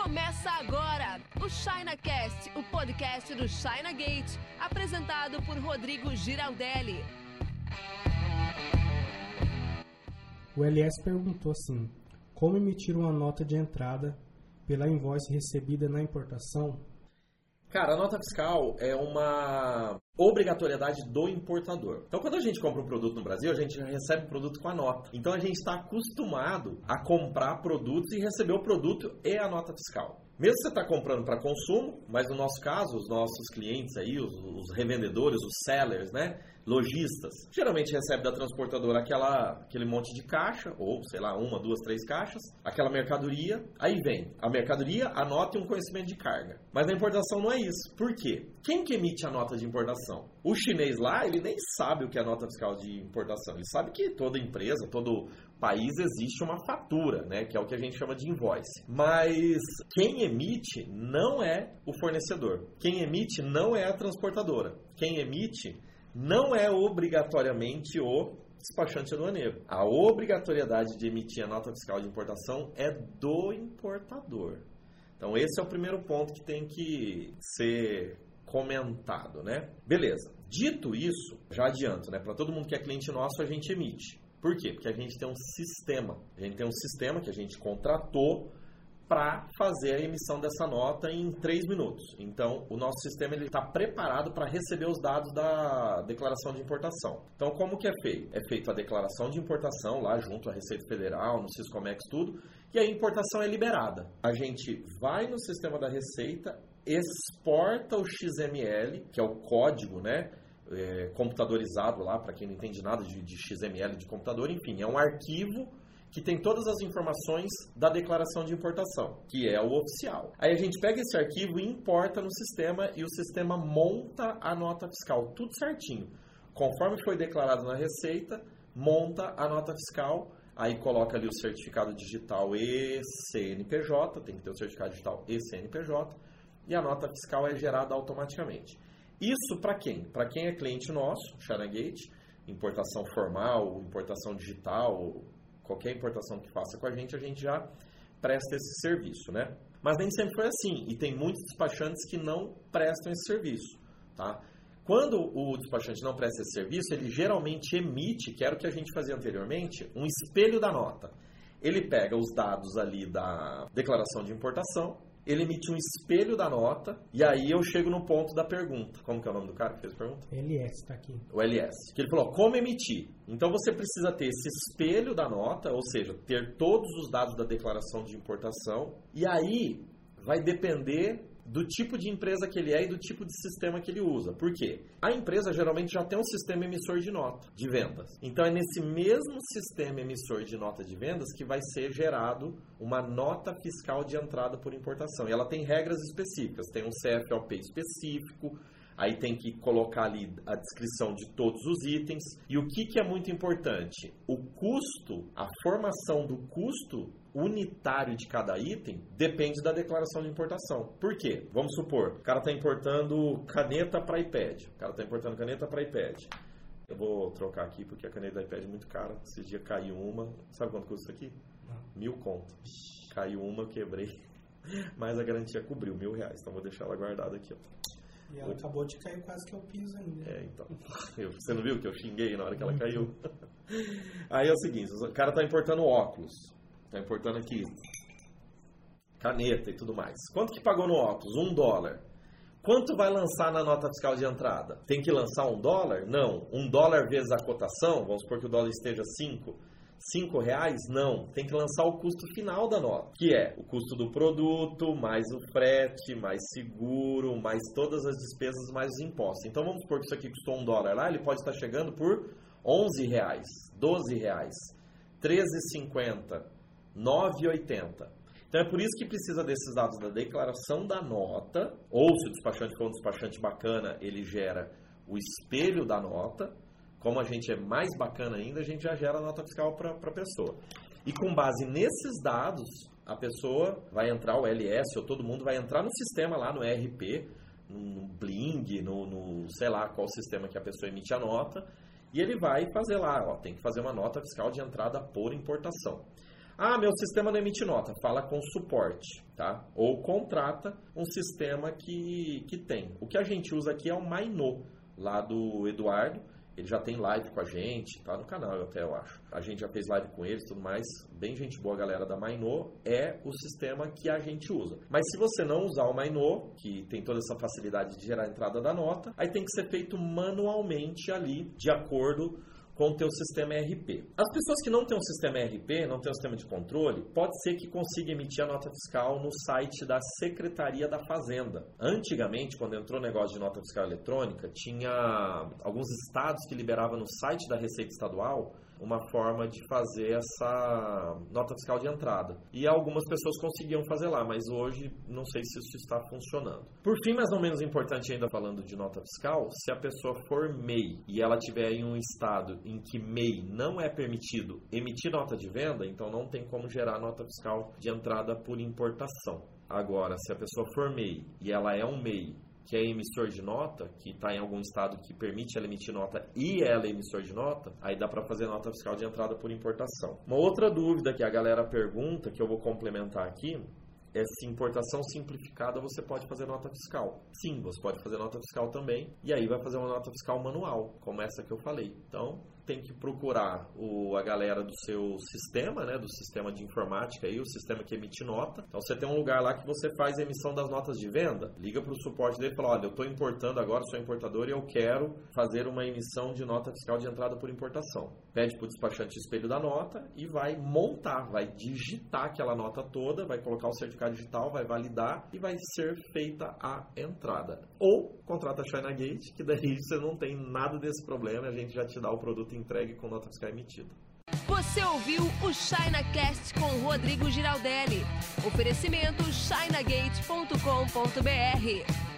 Começa agora o ChinaCast, o podcast do China Gate, apresentado por Rodrigo Giraldelli. O LS perguntou assim: como emitir uma nota de entrada pela invoice recebida na importação? Cara, a nota fiscal é uma obrigatoriedade do importador. Então, quando a gente compra um produto no Brasil, a gente recebe o produto com a nota. Então, a gente está acostumado a comprar produtos e receber o produto e a nota fiscal. Mesmo você está comprando para consumo, mas no nosso caso, os nossos clientes aí, os, os, revendedores, os sellers, né? Lojistas, geralmente recebe da transportadora aquela, aquele monte de caixa, ou sei lá, uma, duas, três caixas, aquela mercadoria, aí vem a mercadoria, a nota e um conhecimento de carga. Mas na importação não é isso. Por quê? Quem que emite a nota de importação? O chinês lá, ele nem sabe o que é a nota fiscal de importação. Ele sabe que toda empresa, todo país existe uma fatura, né, que é o que a gente chama de invoice. Mas quem emite não é o fornecedor. Quem emite não é a transportadora. Quem emite não é obrigatoriamente o despachante aduaneiro. A obrigatoriedade de emitir a nota fiscal de importação é do importador. Então esse é o primeiro ponto que tem que ser comentado, né? Beleza. Dito isso, já adianto, né? Para todo mundo que é cliente nosso, a gente emite. Por quê? Porque a gente tem um sistema. A gente tem um sistema que a gente contratou para fazer a emissão dessa nota em 3 minutos. Então, o nosso sistema está preparado para receber os dados da declaração de importação. Então, como que é feito? É feita a declaração de importação lá junto à Receita Federal, no Siscomex, tudo, e a importação é liberada. A gente vai no sistema da Receita, exporta o XML, que é o código, né? É, computadorizado lá, para quem não entende nada de, de XML de computador, enfim, é um arquivo que tem todas as informações da declaração de importação, que é o oficial. Aí a gente pega esse arquivo e importa no sistema e o sistema monta a nota fiscal, tudo certinho. Conforme foi declarado na Receita, monta a nota fiscal, aí coloca ali o certificado digital e CNPJ, tem que ter o certificado digital e CNPJ, e a nota fiscal é gerada automaticamente. Isso para quem? Para quem é cliente nosso, Gate, importação formal, importação digital, qualquer importação que faça com a gente, a gente já presta esse serviço, né? Mas nem sempre foi assim, e tem muitos despachantes que não prestam esse serviço, tá? Quando o despachante não presta esse serviço, ele geralmente emite, que era o que a gente fazia anteriormente, um espelho da nota. Ele pega os dados ali da declaração de importação, ele emite um espelho da nota, e aí eu chego no ponto da pergunta. Como que é o nome do cara que fez a pergunta? LS, está aqui. O LS. Que ele falou, como emitir? Então você precisa ter esse espelho da nota, ou seja, ter todos os dados da declaração de importação, e aí vai depender do tipo de empresa que ele é e do tipo de sistema que ele usa. Por quê? A empresa geralmente já tem um sistema emissor de nota de vendas. Então é nesse mesmo sistema emissor de nota de vendas que vai ser gerado uma nota fiscal de entrada por importação. E ela tem regras específicas, tem um CFOP específico, Aí tem que colocar ali a descrição de todos os itens. E o que, que é muito importante? O custo, a formação do custo unitário de cada item depende da declaração de importação. Por quê? Vamos supor, o cara está importando caneta para iPad. O cara está importando caneta para iPad. Eu vou trocar aqui porque a caneta da iPad é muito cara. Esses dias caiu uma. Sabe quanto custa isso aqui? Não. Mil conto. Caiu uma, eu quebrei. Mas a garantia cobriu mil reais. Então vou deixar ela guardada aqui. Ó. E ela acabou de cair quase que ao piso ainda. É, então. Eu, você não viu que eu xinguei na hora que ela uhum. caiu? Aí é o seguinte, o cara tá importando óculos. Tá importando aqui caneta e tudo mais. Quanto que pagou no óculos? Um dólar. Quanto vai lançar na nota fiscal de entrada? Tem que lançar um dólar? Não. Um dólar vezes a cotação, vamos supor que o dólar esteja 5 cinco reais? Não. Tem que lançar o custo final da nota, que é o custo do produto, mais o frete, mais seguro, mais todas as despesas, mais os impostos. Então vamos supor que isso aqui custou um dólar lá, ele pode estar chegando por 11 reais, 12 reais, 13,50, 9,80. Então é por isso que precisa desses dados da declaração da nota, ou se o despachante for um despachante bacana, ele gera o espelho da nota, como a gente é mais bacana ainda, a gente já gera nota fiscal para a pessoa. E com base nesses dados, a pessoa vai entrar, o LS ou todo mundo vai entrar no sistema lá no ERP, no Bling, no, no sei lá qual sistema que a pessoa emite a nota, e ele vai fazer lá, ó, tem que fazer uma nota fiscal de entrada por importação. Ah, meu sistema não emite nota. Fala com suporte, tá? Ou contrata um sistema que, que tem. O que a gente usa aqui é o Mainô, lá do Eduardo. Ele já tem live com a gente, tá no canal até, eu acho. A gente já fez live com eles tudo mais. Bem gente boa, galera da Mainô. É o sistema que a gente usa. Mas se você não usar o Mainô, que tem toda essa facilidade de gerar a entrada da nota, aí tem que ser feito manualmente ali, de acordo com o teu sistema ERP. As pessoas que não têm um sistema ERP, não têm um sistema de controle, pode ser que consiga emitir a nota fiscal no site da Secretaria da Fazenda. Antigamente, quando entrou o negócio de nota fiscal eletrônica, tinha alguns estados que liberavam no site da Receita Estadual uma forma de fazer essa nota fiscal de entrada. E algumas pessoas conseguiam fazer lá, mas hoje não sei se isso está funcionando. Por fim, mas não menos importante ainda falando de nota fiscal, se a pessoa for MEI e ela tiver em um estado em que MEI não é permitido emitir nota de venda, então não tem como gerar nota fiscal de entrada por importação. Agora, se a pessoa for MEI e ela é um MEI que é emissor de nota, que está em algum estado que permite ela emitir nota e ela é emissor de nota, aí dá para fazer nota fiscal de entrada por importação. Uma outra dúvida que a galera pergunta, que eu vou complementar aqui, é se importação simplificada você pode fazer nota fiscal. Sim, você pode fazer nota fiscal também, e aí vai fazer uma nota fiscal manual, como essa que eu falei. Então, tem que procurar o, a galera do seu sistema, né, do sistema de informática aí, o sistema que emite nota. Então você tem um lugar lá que você faz a emissão das notas de venda, liga para o suporte dele e fala, olha, eu estou importando agora, sou importador e eu quero fazer uma emissão de nota fiscal de entrada por importação. Pede para o despachante espelho da nota e vai montar, vai digitar aquela nota toda, vai colocar o certificado digital, vai validar e vai ser feita a entrada. Ou contrata a China Gate, que daí você não tem nada desse problema, a gente já te dá o produto entregue com nota fiscal emitida. Você ouviu o ChinaCast com Rodrigo Giraldelli. Oferecimento chinagate.com.br.